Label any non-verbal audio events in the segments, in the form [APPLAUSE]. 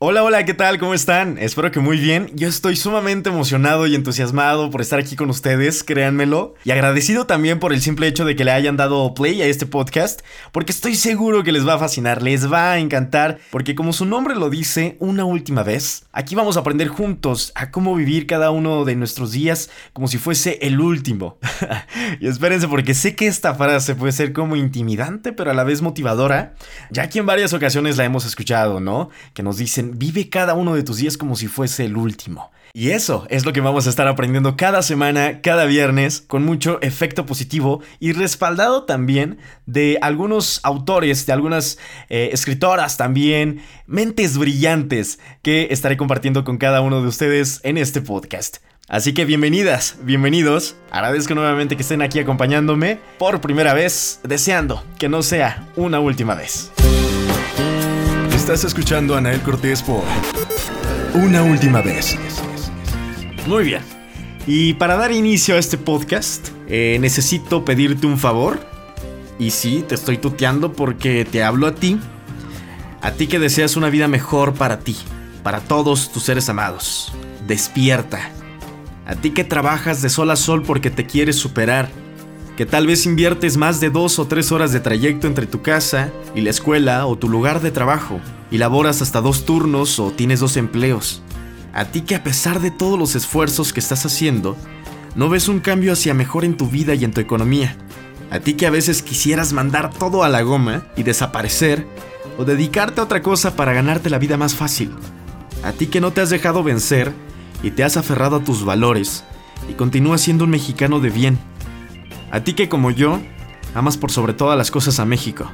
Hola, hola, ¿qué tal? ¿Cómo están? Espero que muy bien. Yo estoy sumamente emocionado y entusiasmado por estar aquí con ustedes, créanmelo. Y agradecido también por el simple hecho de que le hayan dado play a este podcast, porque estoy seguro que les va a fascinar, les va a encantar, porque como su nombre lo dice, una última vez, aquí vamos a aprender juntos a cómo vivir cada uno de nuestros días como si fuese el último. [LAUGHS] y espérense porque sé que esta frase puede ser como intimidante, pero a la vez motivadora, ya que en varias ocasiones la hemos escuchado, ¿no? Que nos dicen vive cada uno de tus días como si fuese el último. Y eso es lo que vamos a estar aprendiendo cada semana, cada viernes, con mucho efecto positivo y respaldado también de algunos autores, de algunas eh, escritoras también, mentes brillantes que estaré compartiendo con cada uno de ustedes en este podcast. Así que bienvenidas, bienvenidos. Agradezco nuevamente que estén aquí acompañándome por primera vez, deseando que no sea una última vez. Estás escuchando a Nael Cortés por Una Última Vez. Muy bien. Y para dar inicio a este podcast, eh, necesito pedirte un favor. Y sí, te estoy tuteando porque te hablo a ti. A ti que deseas una vida mejor para ti, para todos tus seres amados. Despierta. A ti que trabajas de sol a sol porque te quieres superar que tal vez inviertes más de dos o tres horas de trayecto entre tu casa y la escuela o tu lugar de trabajo, y laboras hasta dos turnos o tienes dos empleos. A ti que a pesar de todos los esfuerzos que estás haciendo, no ves un cambio hacia mejor en tu vida y en tu economía. A ti que a veces quisieras mandar todo a la goma y desaparecer, o dedicarte a otra cosa para ganarte la vida más fácil. A ti que no te has dejado vencer y te has aferrado a tus valores y continúas siendo un mexicano de bien a ti que como yo, amas por sobre todas las cosas a México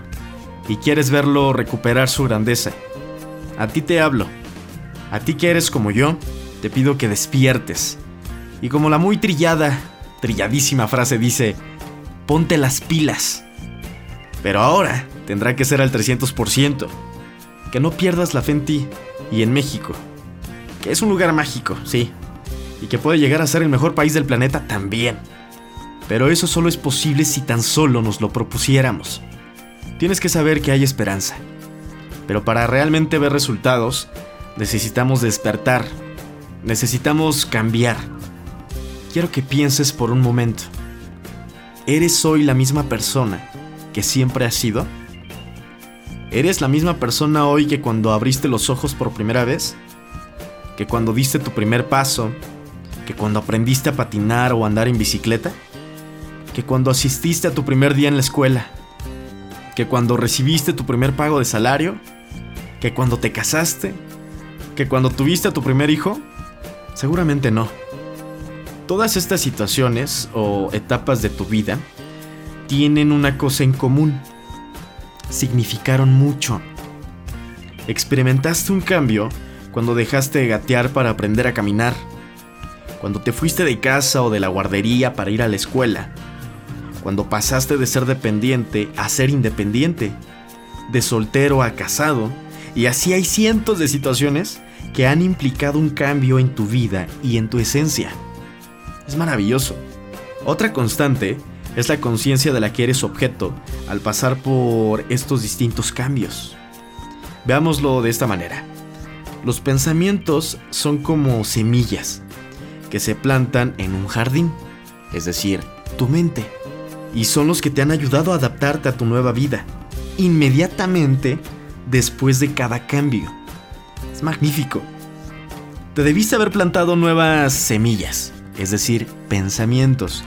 y quieres verlo recuperar su grandeza. A ti te hablo. A ti que eres como yo, te pido que despiertes. Y como la muy trillada, trilladísima frase dice, ponte las pilas. Pero ahora tendrá que ser al 300%. Que no pierdas la fe en ti y en México. Que es un lugar mágico, sí. Y que puede llegar a ser el mejor país del planeta también. Pero eso solo es posible si tan solo nos lo propusiéramos. Tienes que saber que hay esperanza. Pero para realmente ver resultados, necesitamos despertar. Necesitamos cambiar. Quiero que pienses por un momento. ¿Eres hoy la misma persona que siempre has sido? ¿Eres la misma persona hoy que cuando abriste los ojos por primera vez? ¿Que cuando diste tu primer paso? ¿Que cuando aprendiste a patinar o andar en bicicleta? Que cuando asististe a tu primer día en la escuela, que cuando recibiste tu primer pago de salario, que cuando te casaste, que cuando tuviste a tu primer hijo? Seguramente no. Todas estas situaciones o etapas de tu vida tienen una cosa en común. Significaron mucho. Experimentaste un cambio cuando dejaste de gatear para aprender a caminar, cuando te fuiste de casa o de la guardería para ir a la escuela, cuando pasaste de ser dependiente a ser independiente, de soltero a casado, y así hay cientos de situaciones que han implicado un cambio en tu vida y en tu esencia. Es maravilloso. Otra constante es la conciencia de la que eres objeto al pasar por estos distintos cambios. Veámoslo de esta manera. Los pensamientos son como semillas que se plantan en un jardín, es decir, tu mente y son los que te han ayudado a adaptarte a tu nueva vida, inmediatamente después de cada cambio. Es magnífico. Te debiste haber plantado nuevas semillas, es decir, pensamientos,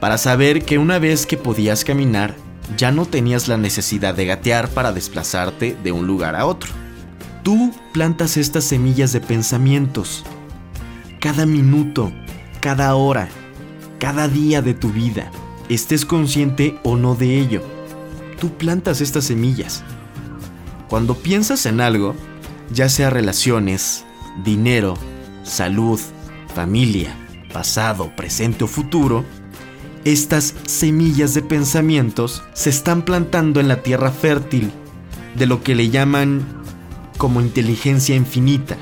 para saber que una vez que podías caminar, ya no tenías la necesidad de gatear para desplazarte de un lugar a otro. Tú plantas estas semillas de pensamientos cada minuto, cada hora, cada día de tu vida estés consciente o no de ello. Tú plantas estas semillas. Cuando piensas en algo, ya sea relaciones, dinero, salud, familia, pasado, presente o futuro, estas semillas de pensamientos se están plantando en la tierra fértil de lo que le llaman como inteligencia infinita,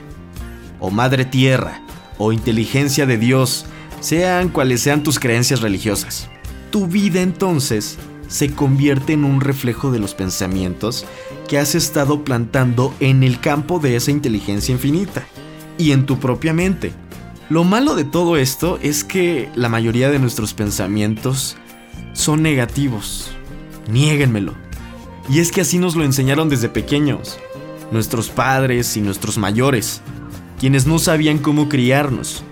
o madre tierra, o inteligencia de Dios, sean cuales sean tus creencias religiosas tu vida entonces se convierte en un reflejo de los pensamientos que has estado plantando en el campo de esa inteligencia infinita y en tu propia mente. Lo malo de todo esto es que la mayoría de nuestros pensamientos son negativos. Niéguenmelo. Y es que así nos lo enseñaron desde pequeños, nuestros padres y nuestros mayores, quienes no sabían cómo criarnos.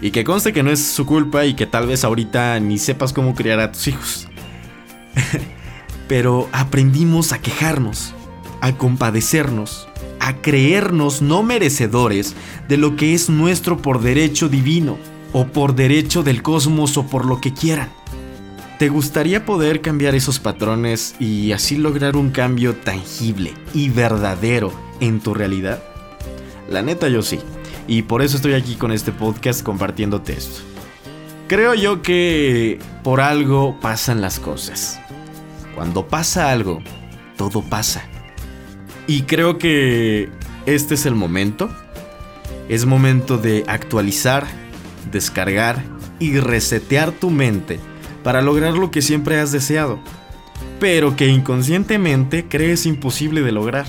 Y que conste que no es su culpa y que tal vez ahorita ni sepas cómo criar a tus hijos. [LAUGHS] Pero aprendimos a quejarnos, a compadecernos, a creernos no merecedores de lo que es nuestro por derecho divino, o por derecho del cosmos o por lo que quieran. ¿Te gustaría poder cambiar esos patrones y así lograr un cambio tangible y verdadero en tu realidad? La neta yo sí, y por eso estoy aquí con este podcast compartiéndote esto. Creo yo que por algo pasan las cosas. Cuando pasa algo, todo pasa. Y creo que este es el momento. Es momento de actualizar, descargar y resetear tu mente para lograr lo que siempre has deseado, pero que inconscientemente crees imposible de lograr.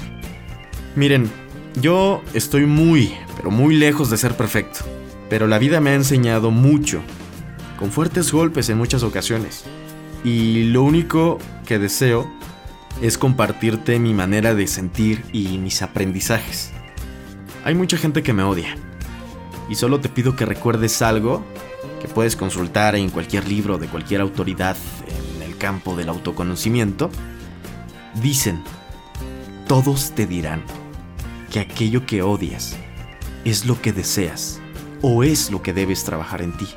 Miren, yo estoy muy, pero muy lejos de ser perfecto, pero la vida me ha enseñado mucho, con fuertes golpes en muchas ocasiones, y lo único que deseo es compartirte mi manera de sentir y mis aprendizajes. Hay mucha gente que me odia, y solo te pido que recuerdes algo que puedes consultar en cualquier libro de cualquier autoridad en el campo del autoconocimiento, dicen, todos te dirán que aquello que odias es lo que deseas o es lo que debes trabajar en ti.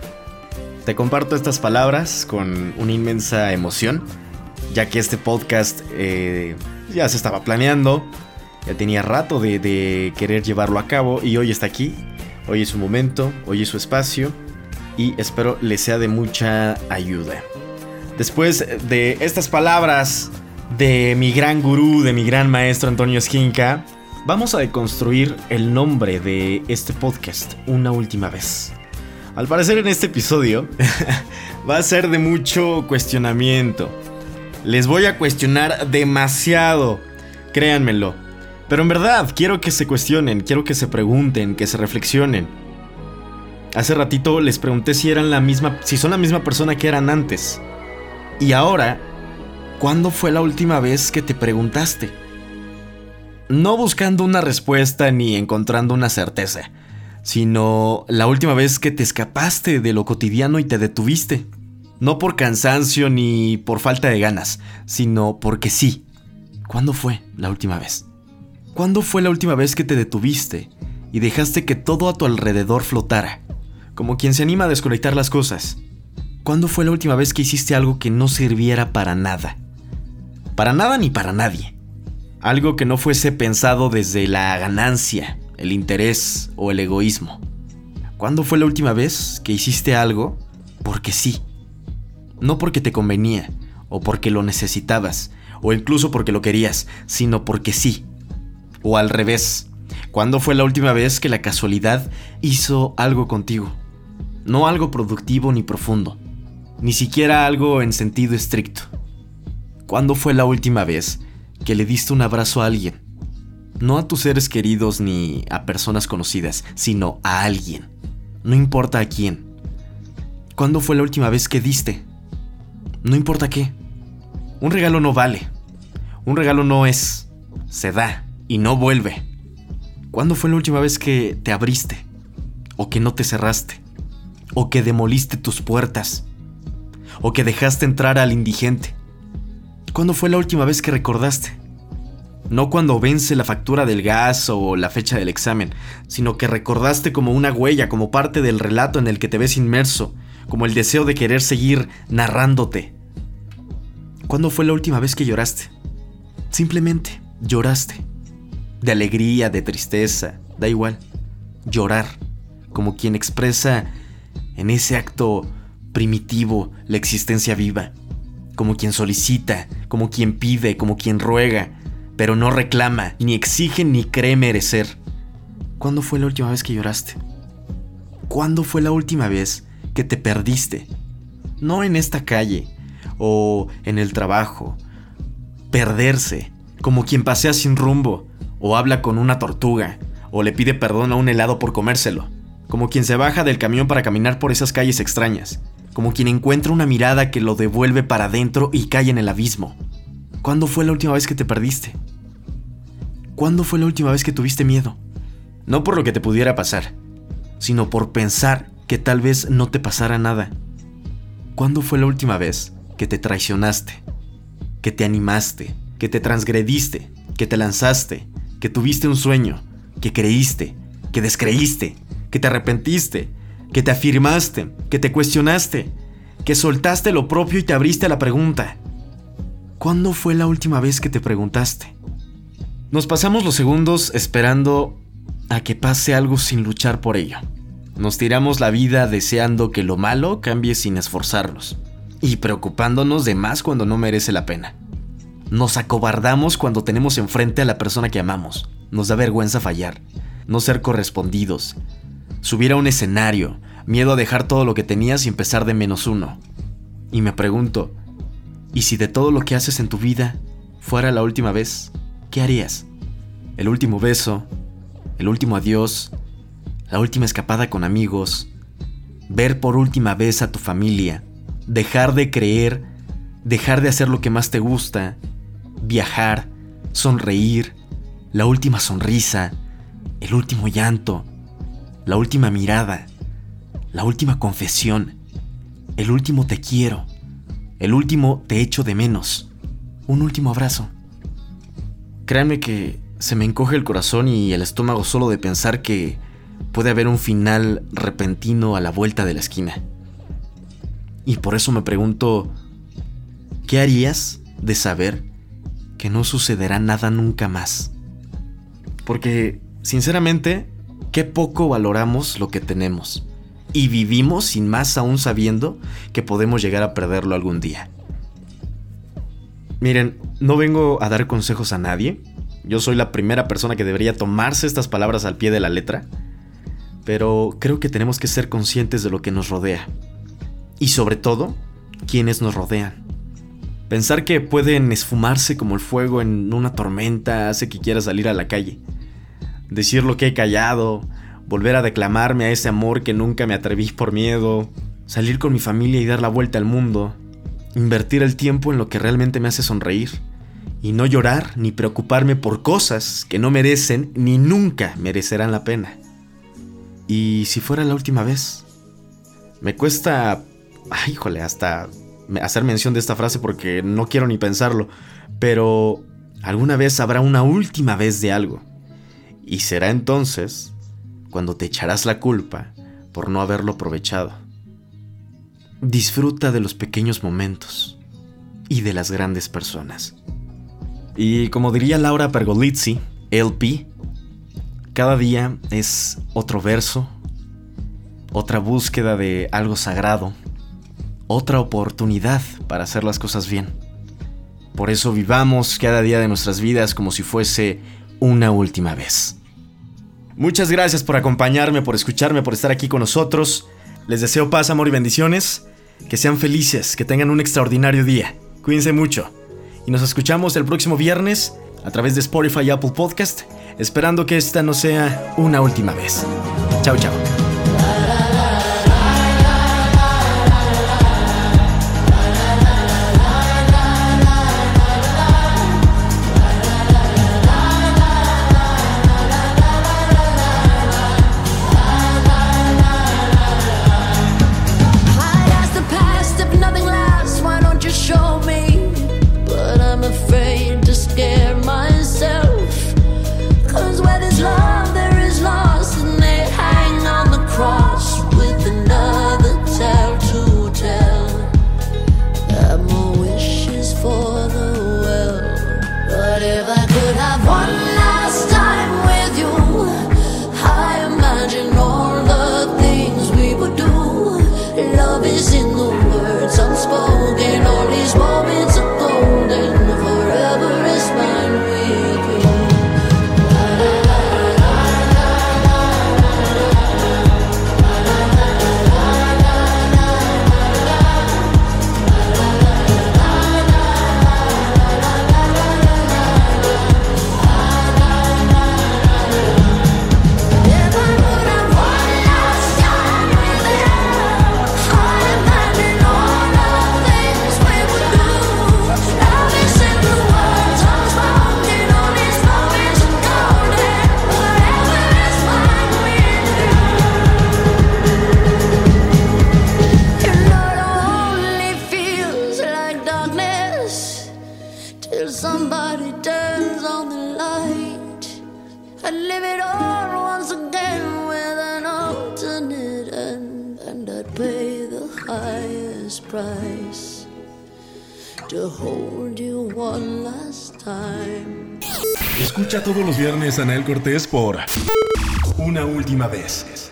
Te comparto estas palabras con una inmensa emoción, ya que este podcast eh, ya se estaba planeando, ya tenía rato de, de querer llevarlo a cabo y hoy está aquí, hoy es su momento, hoy es su espacio y espero les sea de mucha ayuda. Después de estas palabras de mi gran gurú, de mi gran maestro Antonio Esquinca, vamos a deconstruir el nombre de este podcast una última vez. Al parecer en este episodio [LAUGHS] va a ser de mucho cuestionamiento. Les voy a cuestionar demasiado, créanmelo. Pero en verdad, quiero que se cuestionen, quiero que se pregunten, que se reflexionen. Hace ratito les pregunté si eran la misma, si son la misma persona que eran antes. Y ahora, ¿cuándo fue la última vez que te preguntaste? No buscando una respuesta ni encontrando una certeza, sino la última vez que te escapaste de lo cotidiano y te detuviste. No por cansancio ni por falta de ganas, sino porque sí. ¿Cuándo fue la última vez? ¿Cuándo fue la última vez que te detuviste y dejaste que todo a tu alrededor flotara? como quien se anima a desconectar las cosas. ¿Cuándo fue la última vez que hiciste algo que no sirviera para nada? Para nada ni para nadie. Algo que no fuese pensado desde la ganancia, el interés o el egoísmo. ¿Cuándo fue la última vez que hiciste algo porque sí? No porque te convenía, o porque lo necesitabas, o incluso porque lo querías, sino porque sí. O al revés. ¿Cuándo fue la última vez que la casualidad hizo algo contigo? no algo productivo ni profundo, ni siquiera algo en sentido estricto. ¿Cuándo fue la última vez que le diste un abrazo a alguien? No a tus seres queridos ni a personas conocidas, sino a alguien. No importa a quién. ¿Cuándo fue la última vez que diste? No importa qué. Un regalo no vale. Un regalo no es. Se da y no vuelve. ¿Cuándo fue la última vez que te abriste? ¿O que no te cerraste? o que demoliste tus puertas, o que dejaste entrar al indigente. ¿Cuándo fue la última vez que recordaste? No cuando vence la factura del gas o la fecha del examen, sino que recordaste como una huella, como parte del relato en el que te ves inmerso, como el deseo de querer seguir narrándote. ¿Cuándo fue la última vez que lloraste? Simplemente lloraste. De alegría, de tristeza, da igual. Llorar, como quien expresa en ese acto primitivo la existencia viva, como quien solicita, como quien pide, como quien ruega, pero no reclama, ni exige ni cree merecer. ¿Cuándo fue la última vez que lloraste? ¿Cuándo fue la última vez que te perdiste? No en esta calle, o en el trabajo. Perderse, como quien pasea sin rumbo, o habla con una tortuga, o le pide perdón a un helado por comérselo, como quien se baja del camión para caminar por esas calles extrañas, como quien encuentra una mirada que lo devuelve para adentro y cae en el abismo. ¿Cuándo fue la última vez que te perdiste? ¿Cuándo fue la última vez que tuviste miedo? No por lo que te pudiera pasar, sino por pensar que tal vez no te pasara nada. ¿Cuándo fue la última vez que te traicionaste? Que te animaste, que te transgrediste, que te lanzaste, que tuviste un sueño, que creíste, que descreíste, que te arrepentiste, que te afirmaste, que te cuestionaste, que soltaste lo propio y te abriste a la pregunta. ¿Cuándo fue la última vez que te preguntaste? Nos pasamos los segundos esperando a que pase algo sin luchar por ello. Nos tiramos la vida deseando que lo malo cambie sin esforzarnos y preocupándonos de más cuando no merece la pena. Nos acobardamos cuando tenemos enfrente a la persona que amamos. Nos da vergüenza fallar, no ser correspondidos, subir a un escenario, miedo a dejar todo lo que tenías y empezar de menos uno. Y me pregunto, ¿y si de todo lo que haces en tu vida fuera la última vez? ¿Qué harías? ¿El último beso? ¿El último adiós? la última escapada con amigos, ver por última vez a tu familia, dejar de creer, dejar de hacer lo que más te gusta, viajar, sonreír, la última sonrisa, el último llanto, la última mirada, la última confesión, el último te quiero, el último te echo de menos, un último abrazo. Créanme que se me encoge el corazón y el estómago solo de pensar que puede haber un final repentino a la vuelta de la esquina. Y por eso me pregunto, ¿qué harías de saber que no sucederá nada nunca más? Porque, sinceramente, qué poco valoramos lo que tenemos. Y vivimos sin más aún sabiendo que podemos llegar a perderlo algún día. Miren, no vengo a dar consejos a nadie. Yo soy la primera persona que debería tomarse estas palabras al pie de la letra pero creo que tenemos que ser conscientes de lo que nos rodea. Y sobre todo, quienes nos rodean. Pensar que pueden esfumarse como el fuego en una tormenta hace que quiera salir a la calle. Decir lo que he callado, volver a declamarme a ese amor que nunca me atreví por miedo, salir con mi familia y dar la vuelta al mundo, invertir el tiempo en lo que realmente me hace sonreír, y no llorar ni preocuparme por cosas que no merecen ni nunca merecerán la pena. Y si fuera la última vez. Me cuesta, ay, híjole, hasta hacer mención de esta frase porque no quiero ni pensarlo, pero alguna vez habrá una última vez de algo. Y será entonces cuando te echarás la culpa por no haberlo aprovechado. Disfruta de los pequeños momentos y de las grandes personas. Y como diría Laura Pergolizzi, LP, cada día es otro verso, otra búsqueda de algo sagrado, otra oportunidad para hacer las cosas bien. Por eso vivamos cada día de nuestras vidas como si fuese una última vez. Muchas gracias por acompañarme, por escucharme, por estar aquí con nosotros. Les deseo paz, amor y bendiciones. Que sean felices, que tengan un extraordinario día. Cuídense mucho. Y nos escuchamos el próximo viernes a través de Spotify y Apple Podcast esperando que esta no sea una última vez. Chao, chao. Somebody turns on the light. I'd live it all once again with an alternate end, and I'd pay the highest price to hold you one last time. Escucha todos los viernes a Anael Cortés por Una Última Vez.